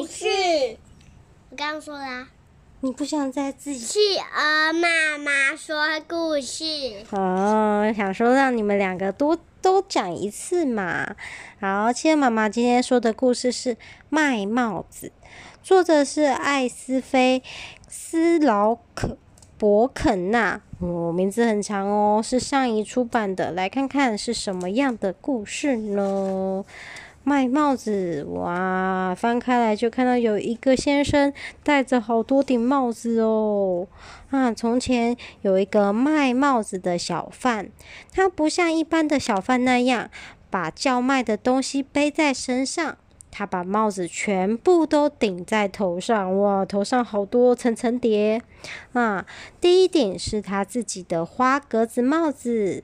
故事。我刚刚说啦，你不想再自己？企鹅妈妈说故事。哦，想说让你们两个多都讲一次嘛。好，企鹅妈妈今天说的故事是《卖帽子》，作者是艾斯菲斯劳可伯肯纳。哦，名字很长哦，是上一出版的。来看看是什么样的故事呢？卖帽子，哇！翻开来就看到有一个先生戴着好多顶帽子哦。啊，从前有一个卖帽子的小贩，他不像一般的小贩那样把叫卖的东西背在身上，他把帽子全部都顶在头上。哇，头上好多层层叠。啊，第一顶是他自己的花格子帽子。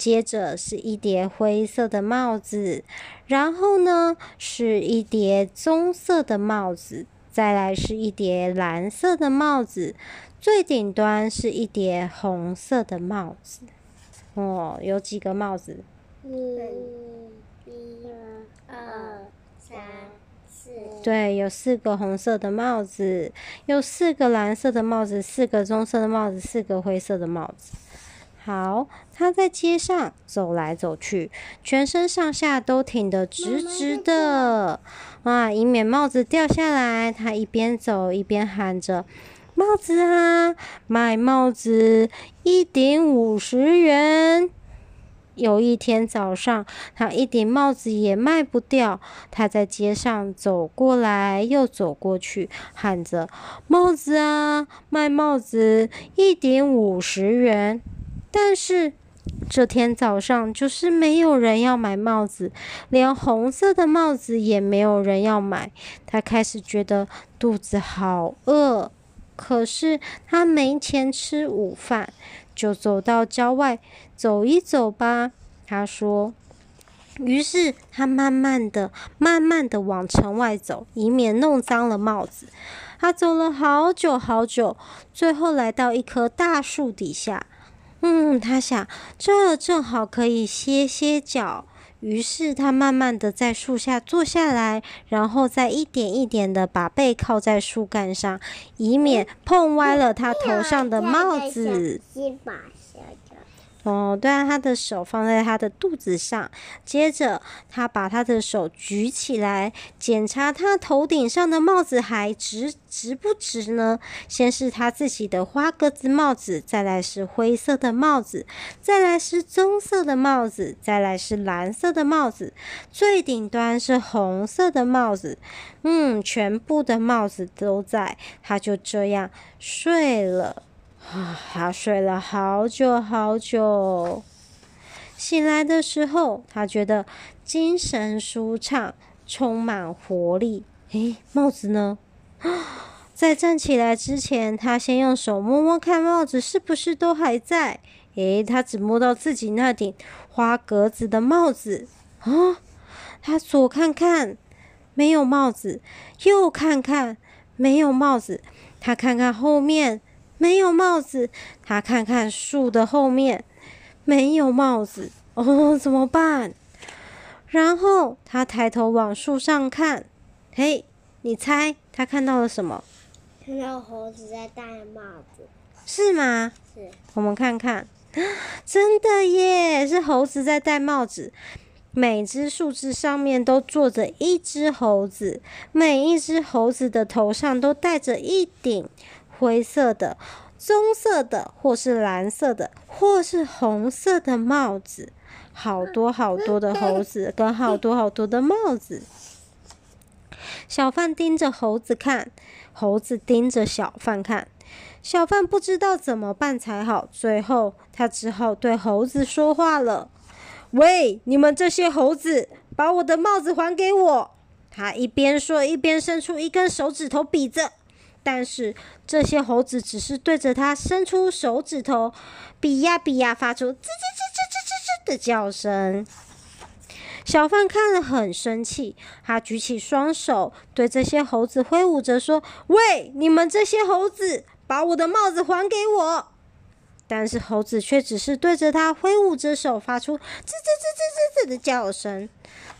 接着是一叠灰色的帽子，然后呢是一叠棕色的帽子，再来是一叠蓝色的帽子，最顶端是一叠红色的帽子。哦，有几个帽子？一、一、二、三、四。对，有四个红色的帽子，有四个蓝色的帽子，四个棕色的帽子，四个灰色的帽子。好，他在街上走来走去，全身上下都挺得直直的，啊，以免帽子掉下来。他一边走一边喊着：“帽子啊，卖帽子，一顶五十元。”有一天早上，他一顶帽子也卖不掉，他在街上走过来又走过去，喊着：“帽子啊，卖帽子，一顶五十元。”但是这天早上就是没有人要买帽子，连红色的帽子也没有人要买。他开始觉得肚子好饿，可是他没钱吃午饭，就走到郊外走一走吧。他说。于是他慢慢的、慢慢的往城外走，以免弄脏了帽子。他走了好久好久，最后来到一棵大树底下。嗯，他想，这正好可以歇歇脚。于是他慢慢的在树下坐下来，然后再一点一点的把背靠在树干上，以免碰歪了他头上的帽子。哦，对啊，他的手放在他的肚子上，接着他把他的手举起来，检查他头顶上的帽子还直直不直呢？先是他自己的花格子帽子，再来是灰色的帽子，再来是棕色的帽子，再来是蓝色的帽子，最顶端是红色的帽子。嗯，全部的帽子都在，他就这样睡了。啊，他睡了好久好久，醒来的时候，他觉得精神舒畅，充满活力。诶，帽子呢？在站起来之前，他先用手摸摸看帽子是不是都还在。诶，他只摸到自己那顶花格子的帽子。啊，他左看看，没有帽子；右看看，没有帽子。他看看后面。没有帽子，他看看树的后面，没有帽子，哦，怎么办？然后他抬头往树上看，嘿，你猜他看到了什么？看到猴子在戴帽子，是吗？是。我们看看，真的耶，是猴子在戴帽子。每只树枝上面都坐着一只猴子，每一只猴子的头上都戴着一顶。灰色的、棕色的，或是蓝色的，或是红色的帽子，好多好多的猴子 跟好多好多的帽子。小贩盯着猴子看，猴子盯着小贩看。小贩不知道怎么办才好，最后他只好对猴子说话了：“喂，你们这些猴子，把我的帽子还给我！”他一边说，一边伸出一根手指头比着。但是这些猴子只是对着他伸出手指头，比呀比呀，发出吱吱吱吱吱吱吱的叫声。小贩看了很生气，他举起双手对这些猴子挥舞着说：“喂，你们这些猴子，把我的帽子还给我！”但是猴子却只是对着他挥舞着手，发出吱吱吱吱吱吱的叫声。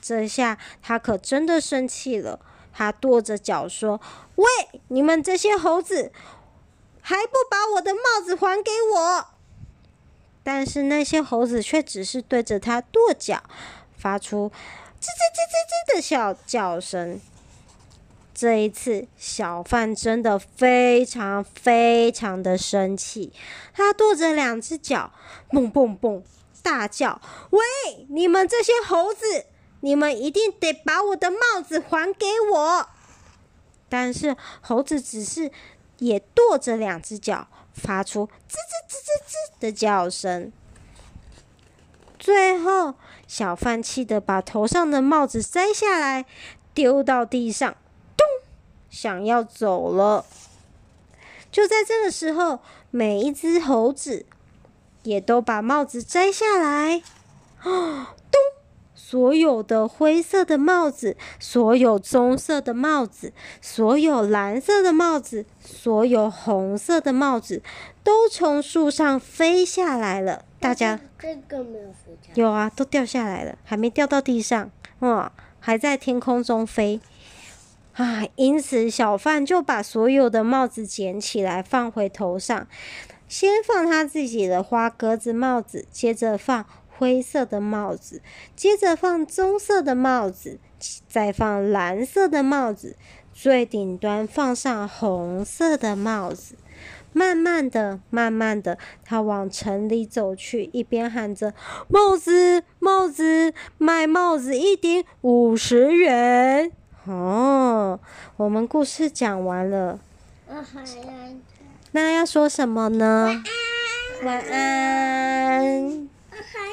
这下他可真的生气了。他跺着脚说：“喂，你们这些猴子，还不把我的帽子还给我！”但是那些猴子却只是对着他跺脚，发出吱吱吱吱吱的小叫声。这一次，小贩真的非常非常的生气，他跺着两只脚，蹦蹦蹦，大叫：“喂，你们这些猴子，你们一定得把我的帽子还给我！”但是猴子只是也跺着两只脚，发出吱吱吱吱吱的叫声。最后，小贩气得把头上的帽子摘下来，丢到地上。咚想要走了，就在这个时候，每一只猴子也都把帽子摘下来。啊，所有的灰色的帽子，所有棕色的帽子，所有蓝色的帽子，所有红色的帽子，都从树上飞下来了。大家，这个没有飞下来。有啊，都掉下来了，还没掉到地上，哇，还在天空中飞。啊！因此，小贩就把所有的帽子捡起来放回头上，先放他自己的花格子帽子，接着放灰色的帽子，接着放棕色的帽子，再放蓝色的帽子，最顶端放上红色的帽子。慢慢的，慢慢的，他往城里走去，一边喊着：“帽子，帽子，卖帽子一顶五十元。”哦，我们故事讲完了。那要说什么呢？晚安。晚安。